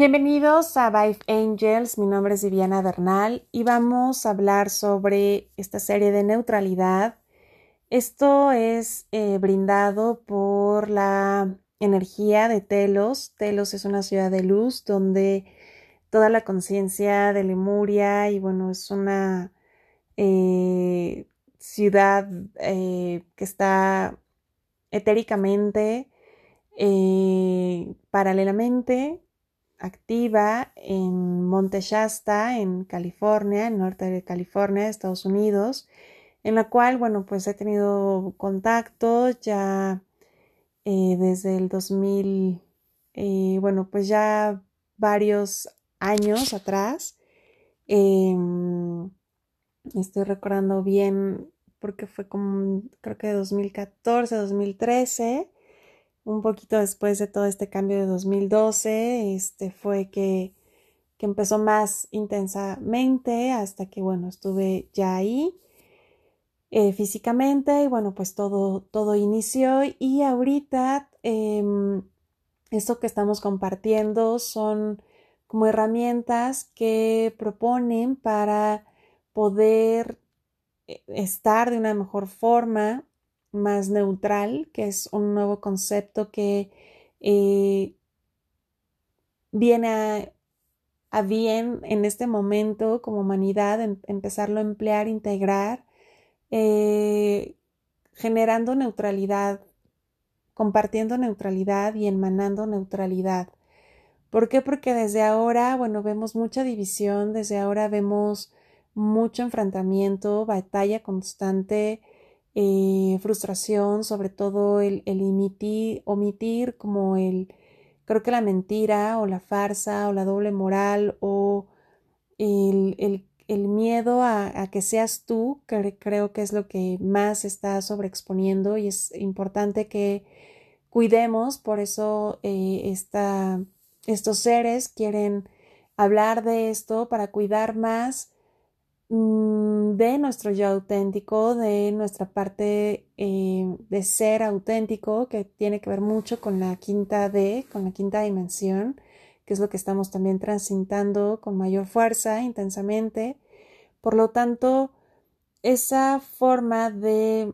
Bienvenidos a Vive Angels, mi nombre es Viviana Bernal y vamos a hablar sobre esta serie de neutralidad. Esto es eh, brindado por la energía de Telos. Telos es una ciudad de luz donde toda la conciencia de Lemuria y bueno, es una eh, ciudad eh, que está etéricamente, paralelamente activa en Monte Shasta, en California, en norte de California, Estados Unidos, en la cual, bueno, pues he tenido contacto ya eh, desde el 2000, eh, bueno, pues ya varios años atrás. Em, estoy recordando bien porque fue como, creo que 2014, 2013 un poquito después de todo este cambio de 2012, este fue que, que empezó más intensamente hasta que, bueno, estuve ya ahí eh, físicamente y bueno, pues todo, todo inició. Y ahorita eh, esto que estamos compartiendo son como herramientas que proponen para poder eh, estar de una mejor forma más neutral, que es un nuevo concepto que eh, viene a, bien en este momento como humanidad, empezarlo a emplear, integrar, eh, generando neutralidad, compartiendo neutralidad y emanando neutralidad. ¿Por qué? Porque desde ahora, bueno, vemos mucha división, desde ahora vemos mucho enfrentamiento, batalla constante, eh, frustración, sobre todo el, el omitir como el, creo que la mentira o la farsa o la doble moral o el, el, el miedo a, que seas tú, que creo que es lo que más está sobreexponiendo y es importante que cuidemos, por eso eh, estos seres quieren hablar de esto para cuidar más de nuestro yo auténtico, de nuestra parte eh, de ser auténtico, que tiene que ver mucho con la quinta D, con la quinta dimensión, que es lo que estamos también transitando con mayor fuerza, intensamente. Por lo tanto, esa forma de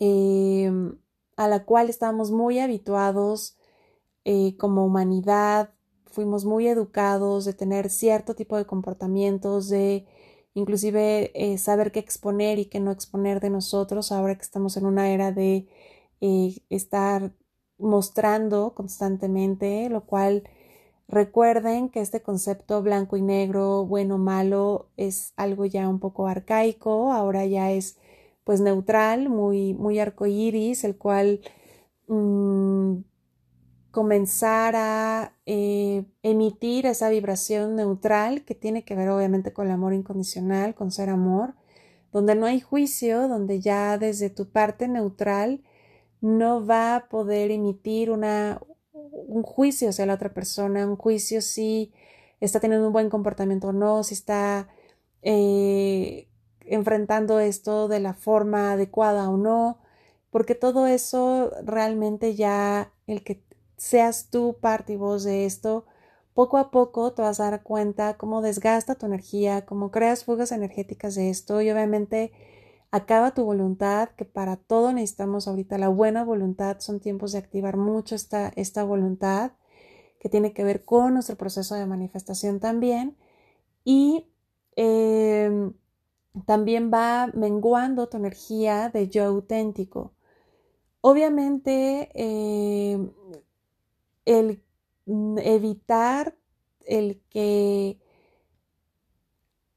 em, a la cual estamos muy habituados eh, como humanidad, fuimos muy educados de tener cierto tipo de comportamientos, de inclusive eh, saber qué exponer y qué no exponer de nosotros ahora que estamos en una era de eh, estar mostrando constantemente, lo cual recuerden que este concepto blanco y negro, bueno, malo, es algo ya un poco arcaico, ahora ya es pues neutral, muy, muy arcoíris, el cual mm, comenzar a eh, emitir esa vibración neutral que tiene que ver obviamente con el amor incondicional, con ser amor, donde no hay juicio, donde ya desde tu parte neutral no va a poder emitir una, un juicio hacia la otra persona, un juicio si está teniendo un buen comportamiento o no, si está eh, enfrentando esto de la forma adecuada o no, porque todo eso realmente ya el que seas tú parte y voz de esto, poco a poco te vas a dar cuenta cómo desgasta tu energía, cómo creas fugas energéticas de esto y obviamente acaba tu voluntad, que para todo necesitamos ahorita la buena voluntad, son tiempos de activar mucho esta, esta voluntad que tiene que ver con nuestro proceso de manifestación también y em, también va menguando tu energía de yo auténtico. Obviamente, em, el evitar el que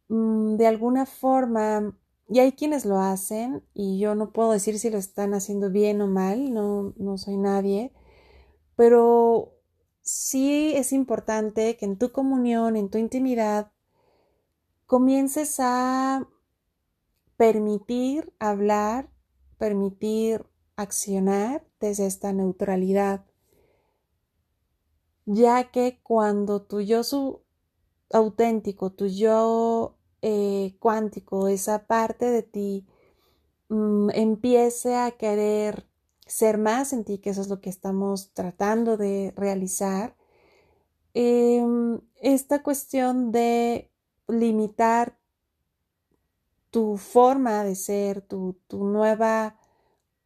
mm, de alguna forma, y hay quienes lo hacen, y yo no puedo decir si lo están haciendo bien o mal, no, no soy nadie, pero sí es importante que en tu comunión, en tu intimidad, comiences a permitir hablar, permitir accionar desde esta neutralidad ya que cuando tu yo su auténtico, tu yo eh, cuántico, esa parte de ti mm, empiece a querer ser más en ti, que eso es lo que estamos tratando de realizar, em, esta cuestión de limitar tu forma de ser, tu, tu nueva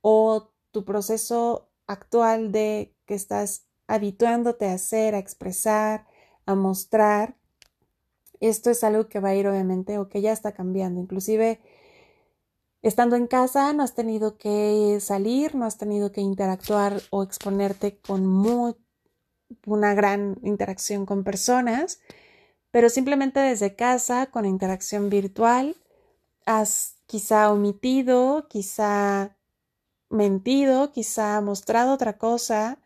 o tu proceso actual de que estás habituándote a hacer, a expresar, a mostrar, esto es algo que va a ir obviamente o que ya está cambiando. Inclusive, estando en casa, no has tenido que salir, no has tenido que interactuar o exponerte con una gran interacción con personas, pero simplemente desde casa, con interacción virtual, has quizá omitido, quizá mentido, quizá mostrado otra cosa,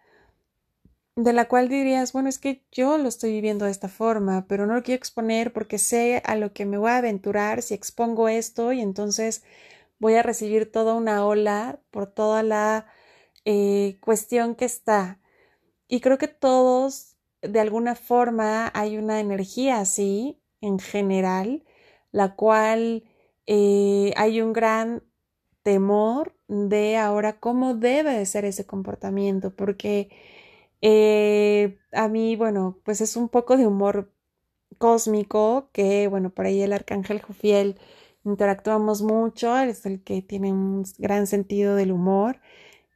de la cual dirías, bueno, es que yo lo estoy viviendo de esta forma, pero no lo quiero exponer porque sé a lo que me voy a aventurar si expongo esto y entonces voy a recibir toda una ola por toda la eh, cuestión que está. Y creo que todos, de alguna forma, hay una energía así, en general, la cual eh, hay un gran temor de ahora cómo debe de ser ese comportamiento, porque eh, a mí, bueno, pues es un poco de humor cósmico que, bueno, por ahí el arcángel Jofiel interactuamos mucho, es el que tiene un gran sentido del humor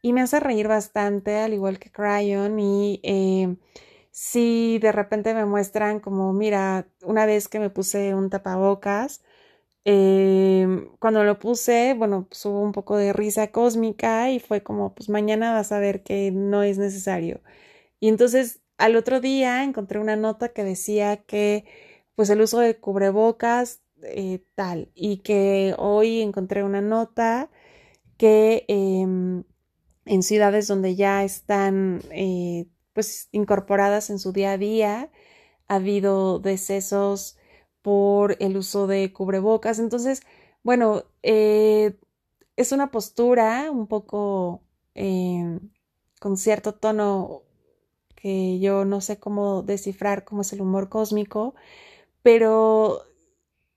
y me hace reír bastante, al igual que Cryon y eh, si de repente me muestran como, mira, una vez que me puse un tapabocas, eh, cuando lo puse, bueno, pues hubo un poco de risa cósmica y fue como, pues mañana vas a ver que no es necesario. Y entonces al otro día encontré una nota que decía que pues el uso de cubrebocas eh, tal y que hoy encontré una nota que em, en ciudades donde ya están eh, pues incorporadas en su día a día ha habido decesos por el uso de cubrebocas. Entonces bueno eh, es una postura un poco em, con cierto tono que yo no sé cómo descifrar cómo es el humor cósmico, pero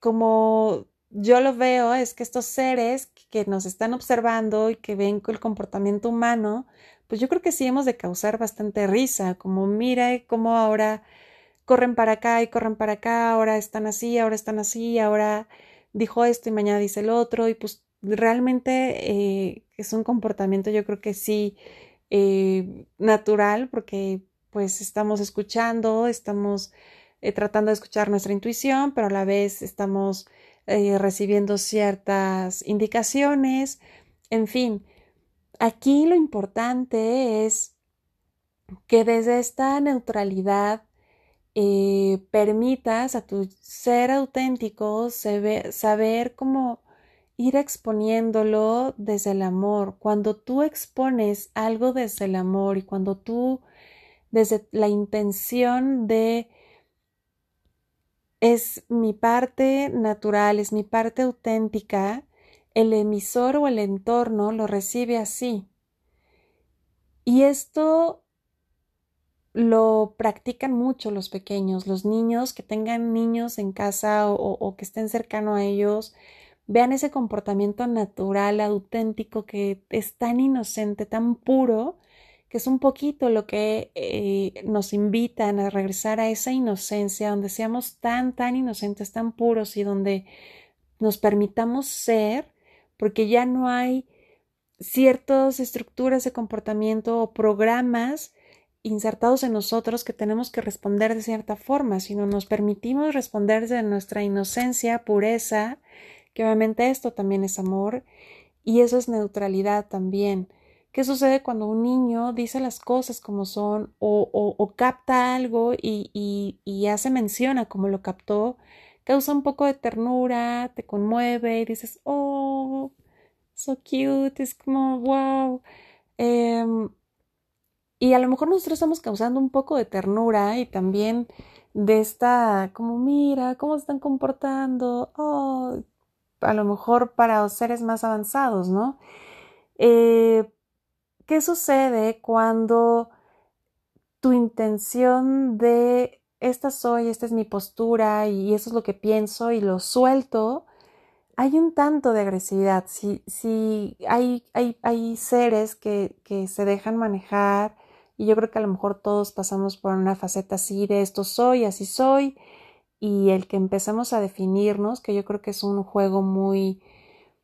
como yo lo veo es que estos seres que nos están observando y que ven el comportamiento humano, pues yo creo que sí hemos de causar bastante risa, como mira cómo ahora corren para acá y corren para acá, ahora están así, ahora están así, ahora dijo esto y mañana dice el otro, y pues realmente eh, es un comportamiento yo creo que sí eh, natural, porque pues estamos escuchando, estamos eh, tratando de escuchar nuestra intuición, pero a la vez estamos eh, recibiendo ciertas indicaciones, en fin. Aquí lo importante es que desde esta neutralidad eh, permitas a tu ser auténtico saber cómo ir exponiéndolo desde el amor. Cuando tú expones algo desde el amor y cuando tú desde la intención de es mi parte natural, es mi parte auténtica, el emisor o el entorno lo recibe así. Y esto lo practican mucho los pequeños, los niños que tengan niños en casa o, que estén cercano a ellos, vean ese comportamiento natural, auténtico, que es tan inocente, tan puro, que es un poquito lo que eh, nos invitan a regresar a esa inocencia, donde seamos tan, tan inocentes, tan puros y donde nos permitamos ser, porque ya no hay ciertas estructuras de comportamiento o programas insertados en nosotros que tenemos que responder de cierta forma, sino nos permitimos responder de nuestra inocencia, pureza, que obviamente esto también es amor y eso es neutralidad también. ¿Qué sucede cuando un niño dice las cosas como son o, capta algo y, y, y, hace mención a cómo lo captó? Causa un poco de ternura, te conmueve y dices, oh, so cute, es como, wow. Em, y a lo mejor nosotros estamos causando un poco de ternura y también de esta, como, mira, cómo se están comportando, oh, a lo mejor para seres más avanzados, ¿no? Eh, ¿Qué sucede cuando tu intención de esta soy, esta es mi postura y eso es lo que pienso y lo suelto? Hay un tanto de agresividad. Si, si hay, hay, hay seres que, que se dejan manejar y yo creo que a lo mejor todos pasamos por una faceta así de esto soy, así soy y el que empecemos a definirnos, que yo creo que es un juego muy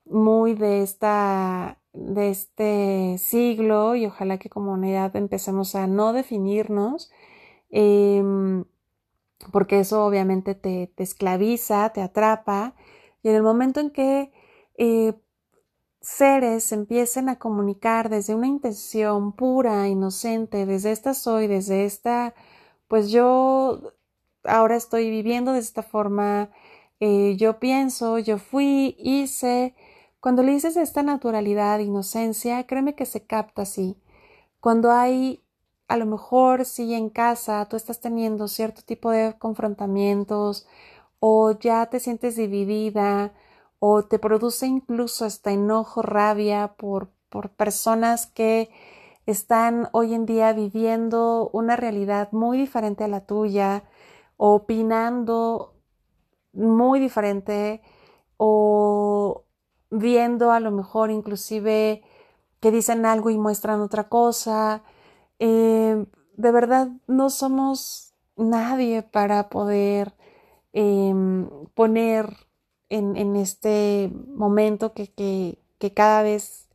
muy de esta de este siglo y ojalá que como unidad empecemos a no definirnos em, porque eso obviamente te, esclaviza, te atrapa. Y en el momento en que eh, seres empiecen a comunicar desde una intención pura, inocente, desde esta soy, desde esta, pues yo ahora estoy viviendo de esta forma, eh, yo pienso, yo fui, hice, cuando le dices esta naturalidad, inocencia, créeme que se capta así. Cuando hay, a lo mejor, si en casa tú estás teniendo cierto tipo de confrontamientos o ya te sientes dividida o te produce incluso hasta enojo, rabia por, por personas que están hoy en día viviendo una realidad muy diferente a la tuya, opinando muy diferente o viendo a lo mejor inclusive que dicen algo y muestran otra cosa. Eh, de verdad no somos nadie para poder em, poner en, este momento que, que, cada vez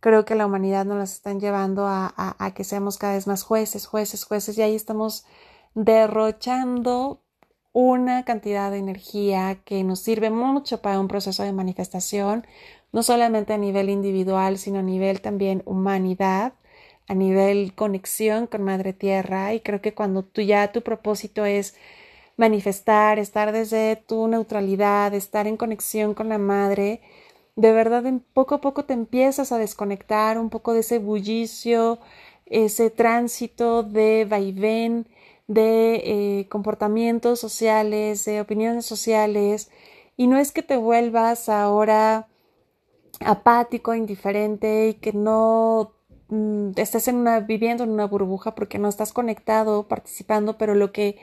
creo que la humanidad nos las están llevando a, a, que seamos cada vez más jueces, jueces, jueces, y ahí estamos derrochando una cantidad de energía que nos sirve mucho para un proceso de manifestación, no solamente a nivel individual, sino a nivel también humanidad, a nivel conexión con Madre Tierra. Y creo que cuando tú ya tu propósito es manifestar, estar desde tu neutralidad, estar en conexión con la Madre, de verdad poco a poco te empiezas a desconectar un poco de ese bullicio, ese tránsito de vaivén, de eh, comportamientos sociales, de opiniones sociales, y no es que te vuelvas ahora apático, indiferente y que no mm, estés en una, viviendo en una burbuja porque no estás conectado, participando, pero lo que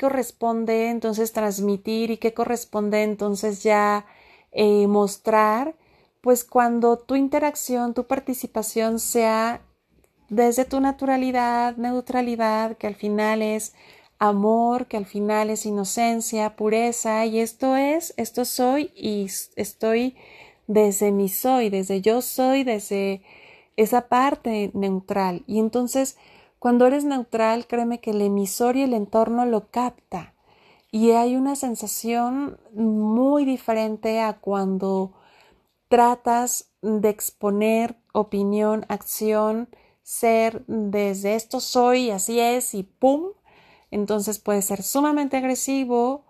corresponde entonces transmitir y qué corresponde entonces ya eh, mostrar, pues cuando tu interacción, tu participación sea desde tu naturalidad, neutralidad, que al final es amor, que al final es inocencia, pureza, y esto es, esto soy y estoy desde mi soy, desde yo soy, desde esa parte neutral. Y entonces, cuando eres neutral, créeme que el emisor y el entorno lo capta. Y hay una sensación muy diferente a cuando tratas de exponer opinión, acción, ser desde esto soy, así es y pum. Entonces puede ser sumamente agresivo,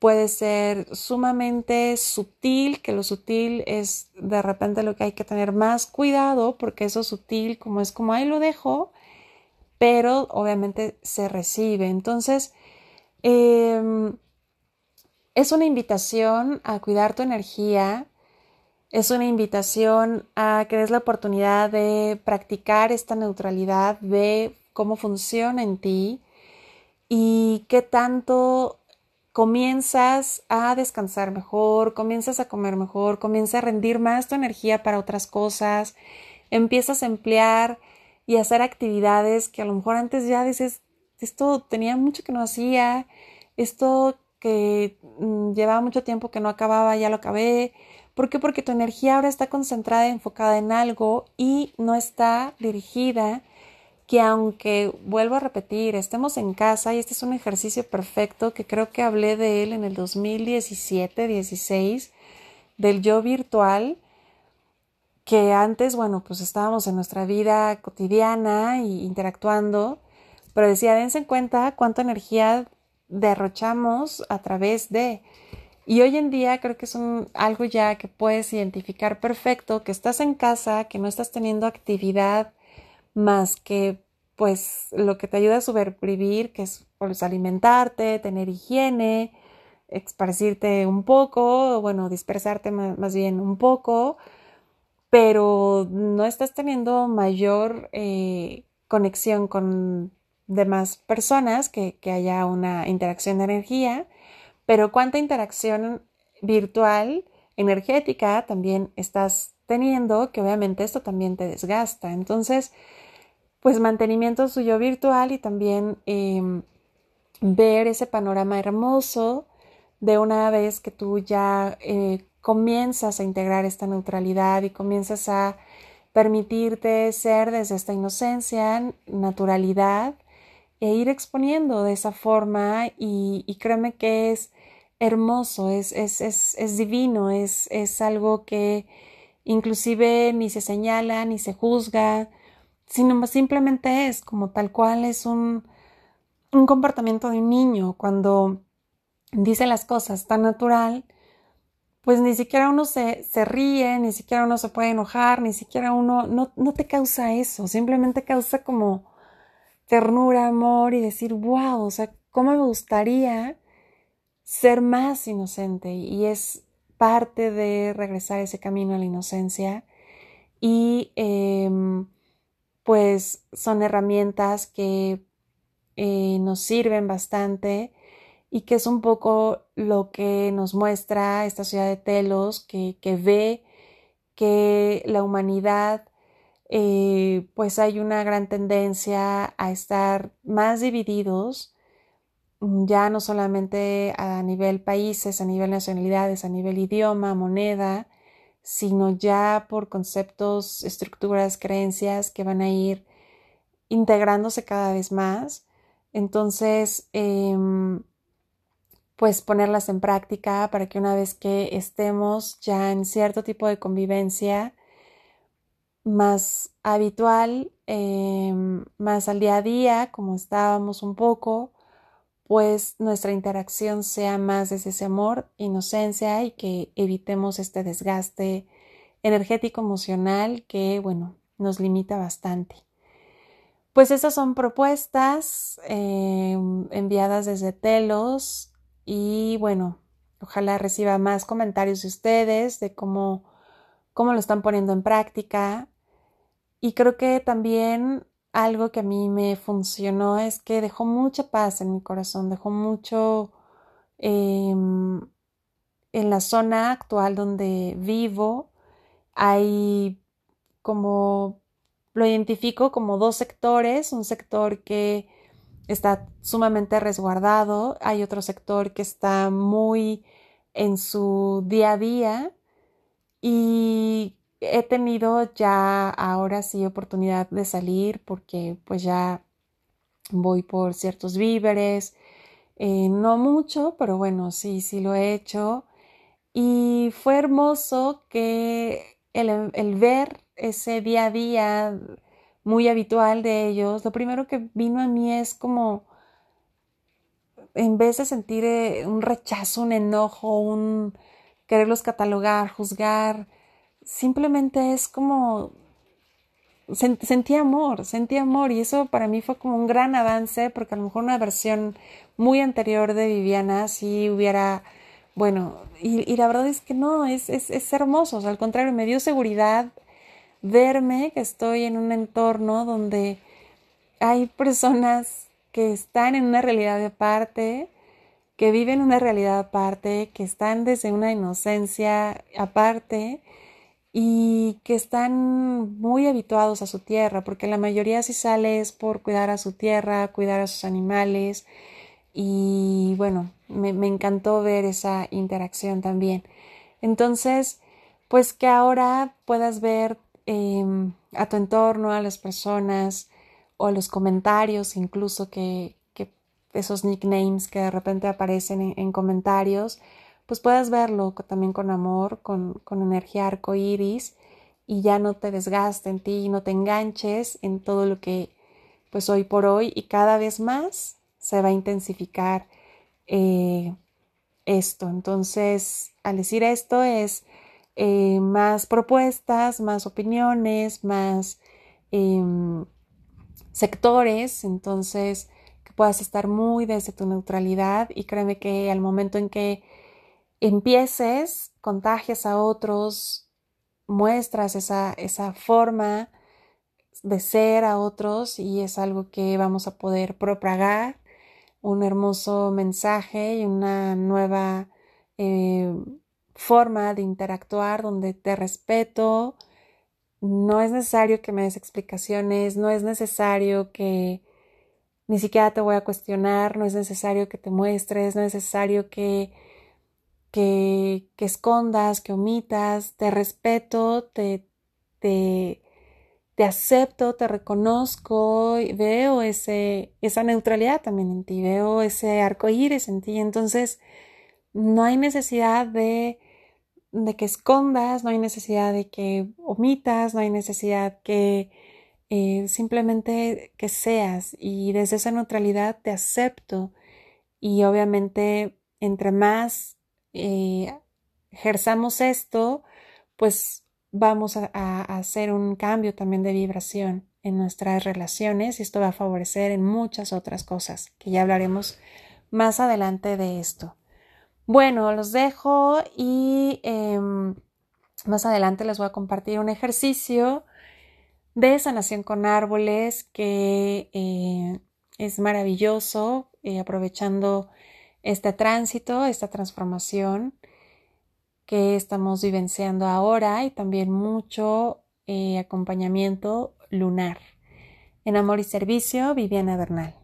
puede ser sumamente sutil, que lo sutil es de repente lo que hay que tener más cuidado porque eso sutil como es como ahí lo dejo, pero obviamente se recibe. Entonces, em, es una invitación a cuidar tu energía, es una invitación a que des la oportunidad de practicar esta neutralidad, de cómo funciona en ti y qué tanto comienzas a descansar mejor, comienzas a comer mejor, comienzas a rendir más tu energía para otras cosas, empiezas a emplear y hacer actividades que a lo mejor antes ya dices, esto tenía mucho que no hacía, esto que mm, llevaba mucho tiempo que no acababa, ya lo acabé, ¿Por qué? Porque tu energía ahora está concentrada, enfocada en algo y no está dirigida que aunque, vuelvo a repetir, estemos en casa y este es un ejercicio perfecto que creo que hablé de él en el 2017-16, del yo virtual, que antes, bueno, pues estábamos en nuestra vida cotidiana e interactuando, pero decía, dense en cuenta cuánta energía derrochamos a través de y hoy en día creo que es algo ya que puedes identificar perfecto, que estás en casa, que no estás teniendo actividad más que pues lo que te ayuda a sobrevivir, que es pues, alimentarte, tener higiene, esparcirte un poco, bueno, dispersarte más, bien un poco, pero no estás teniendo mayor eh, conexión con demás personas, que haya una interacción de energía pero cuánta interacción virtual, energética también estás teniendo, que obviamente esto también te desgasta. Entonces, pues mantenimiento suyo virtual y también em, ver ese panorama hermoso de una vez que tú ya eh, comienzas a integrar esta neutralidad y comienzas a permitirte ser desde esta inocencia, naturalidad e ir exponiendo de esa forma y, créeme que es hermoso, es, es, es, es divino, es, es algo que inclusive ni se señala, ni se juzga, sino simplemente es como tal cual es un, un comportamiento de un niño. Cuando dice las cosas tan natural, pues ni siquiera uno se, se ríe, ni siquiera uno se puede enojar, ni siquiera uno no, no te causa eso, simplemente causa como ternura, amor y decir, wow, o sea, ¿cómo me gustaría ser más inocente? Y es parte de regresar ese camino a la inocencia y em, pues son herramientas que eh, nos sirven bastante y que es un poco lo que nos muestra esta ciudad de Telos, que, ve que la humanidad eh, pues hay una gran tendencia a estar más divididos, ya no solamente a nivel países, a nivel nacionalidades, a nivel idioma, moneda, sino ya por conceptos, estructuras, creencias que van a ir integrándose cada vez más. Entonces, em, pues ponerlas en práctica para que una vez que estemos ya en cierto tipo de convivencia más habitual, em, más al día a día, como estábamos un poco, pues nuestra interacción sea más desde ese amor, inocencia y que evitemos este desgaste energético emocional que, bueno, nos limita bastante. Pues esas son propuestas eh, enviadas desde Telos y bueno, ojalá reciba más comentarios de ustedes de cómo, cómo lo están poniendo en práctica. Y creo que también algo que a mí me funcionó es que dejó mucha paz en mi corazón, dejó mucho em, en la zona actual donde vivo. Hay como lo identifico como dos sectores, un sector que está sumamente resguardado, hay otro sector que está muy en su día a día y he tenido ya ahora sí oportunidad de salir porque pues ya voy por ciertos víveres, eh, no mucho, pero bueno, sí, sí lo he hecho. Y fue hermoso que el, el ver ese día a día muy habitual de ellos, lo primero que vino a mí es como, en vez de sentir eh, un rechazo, un enojo, un quererlos catalogar, juzgar, simplemente es como sentí amor, sentí amor y eso para mí fue como un gran avance porque a lo mejor una versión muy anterior de Viviana sí hubiera, bueno, y, la verdad es que no, es, es, es hermoso, al contrario, me dio seguridad, verme que estoy en un entorno donde hay personas que están en una realidad aparte, que viven una realidad aparte, que están desde una inocencia aparte y que están muy habituados a su tierra, porque la mayoría si sale es por cuidar a su tierra, cuidar a sus animales y bueno, me, me encantó ver esa interacción también. Entonces, pues que ahora puedas ver Em, a tu entorno, a las personas o los comentarios incluso que, esos nicknames que de repente aparecen en, comentarios, pues puedas verlo también con amor, con, con energía arcoíris y ya no te desgaste en ti, no te enganches en todo lo que pues hoy por hoy y cada vez más se va a intensificar eh, esto. Entonces, al decir esto es eh, más propuestas, más opiniones, más em, sectores, entonces que puedas estar muy desde tu neutralidad y créeme que al momento en que empieces, contagias a otros, muestras esa, esa forma de ser a otros y es algo que vamos a poder propagar, un hermoso mensaje y una nueva eh, forma de interactuar donde te respeto, no es necesario que me des explicaciones, no es necesario que ni siquiera te voy a cuestionar, no es necesario que te muestres, no es necesario que, que, que escondas, que omitas, te respeto, te, te, te acepto, te reconozco, veo ese, esa neutralidad también en ti, veo ese arco iris en ti. Entonces, no hay necesidad de de que escondas, no hay necesidad de que omitas, no hay necesidad que eh, simplemente que seas y desde esa neutralidad te acepto y obviamente entre más eh, ejerzamos esto, pues vamos a, hacer un cambio también de vibración en nuestras relaciones y esto va a favorecer en muchas otras cosas que ya hablaremos más adelante de esto. Bueno, los dejo y em, más adelante les voy a compartir un ejercicio de sanación con árboles que eh, es maravilloso, eh, aprovechando este tránsito, esta transformación que estamos vivenciando ahora y también mucho eh, acompañamiento lunar. En Amor y Servicio, Viviana Bernal.